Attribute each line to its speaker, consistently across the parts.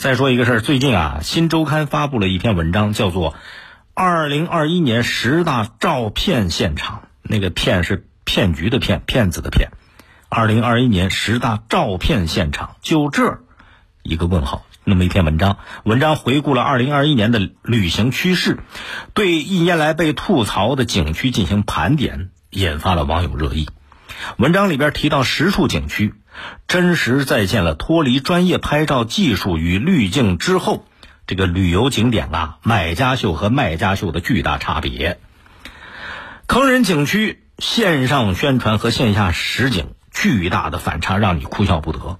Speaker 1: 再说一个事儿，最近啊，《新周刊》发布了一篇文章，叫做《二零二一年十大照骗现场》，那个“骗”是骗局的“骗”，骗子的“骗”。二零二一年十大照骗现场，就这一个问号，那么一篇文章，文章回顾了二零二一年的旅行趋势，对一年来被吐槽的景区进行盘点，引发了网友热议。文章里边提到十处景区。真实再现了脱离专业拍照技术与滤镜之后，这个旅游景点啊，买家秀和卖家秀的巨大差别。坑人景区线上宣传和线下实景巨大的反差，让你哭笑不得。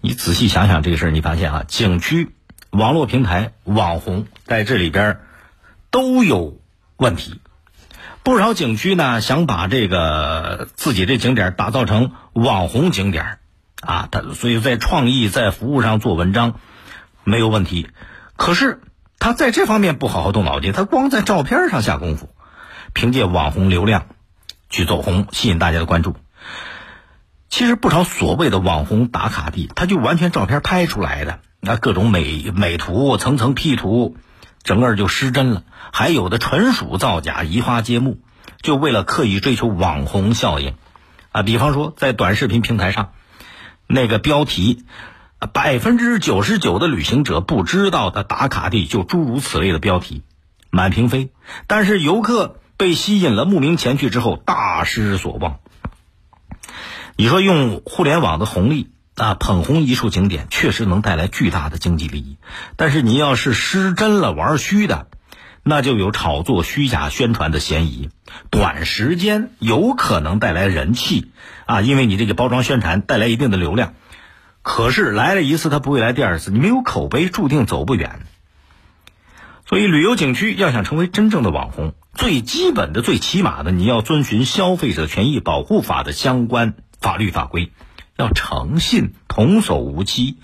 Speaker 1: 你仔细想想这个事儿，你发现啊，景区、网络平台、网红在这里边都有问题。不少景区呢，想把这个自己这景点打造成网红景点啊，他所以在创意、在服务上做文章没有问题。可是他在这方面不好好动脑筋，他光在照片上下功夫，凭借网红流量去走红，吸引大家的关注。其实不少所谓的网红打卡地，他就完全照片拍出来的，那各种美美图、层层 P 图。整个就失真了，还有的纯属造假、移花接木，就为了刻意追求网红效应，啊，比方说在短视频平台上，那个标题，百分之九十九的旅行者不知道的打卡地，就诸如此类的标题，满屏飞。但是游客被吸引了，慕名前去之后大失所望。你说用互联网的红利？啊，捧红一处景点确实能带来巨大的经济利益，但是你要是失真了、玩虚的，那就有炒作、虚假宣传的嫌疑。短时间有可能带来人气啊，因为你这个包装宣传带来一定的流量。可是来了一次，他不会来第二次，你没有口碑，注定走不远。所以，旅游景区要想成为真正的网红，最基本的、最起码的，你要遵循《消费者权益保护法》的相关法律法规。要诚信，童叟无欺，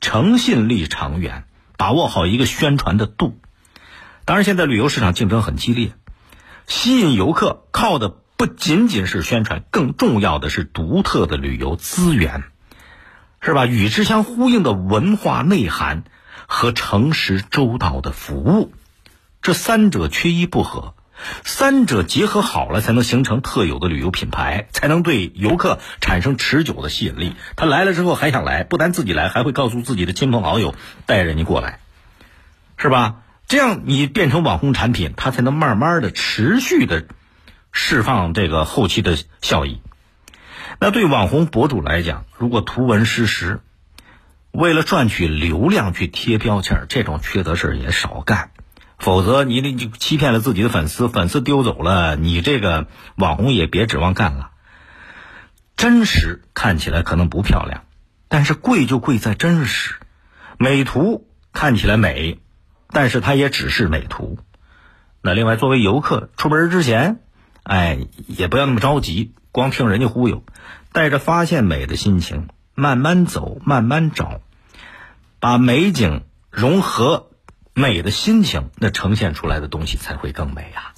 Speaker 1: 诚信立长远，把握好一个宣传的度。当然，现在旅游市场竞争很激烈，吸引游客靠的不仅仅是宣传，更重要的是独特的旅游资源，是吧？与之相呼应的文化内涵和诚实周到的服务，这三者缺一不可。三者结合好了，才能形成特有的旅游品牌，才能对游客产生持久的吸引力。他来了之后还想来，不但自己来，还会告诉自己的亲朋好友带人家过来，是吧？这样你变成网红产品，它才能慢慢的、持续的释放这个后期的效益。那对网红博主来讲，如果图文失实，为了赚取流量去贴标签，这种缺德事也少干。否则，你你欺骗了自己的粉丝，粉丝丢走了，你这个网红也别指望干了。真实看起来可能不漂亮，但是贵就贵在真实。美图看起来美，但是它也只是美图。那另外，作为游客出门之前，哎，也不要那么着急，光听人家忽悠，带着发现美的心情，慢慢走，慢慢找，把美景融合。美的心情，那呈现出来的东西才会更美啊。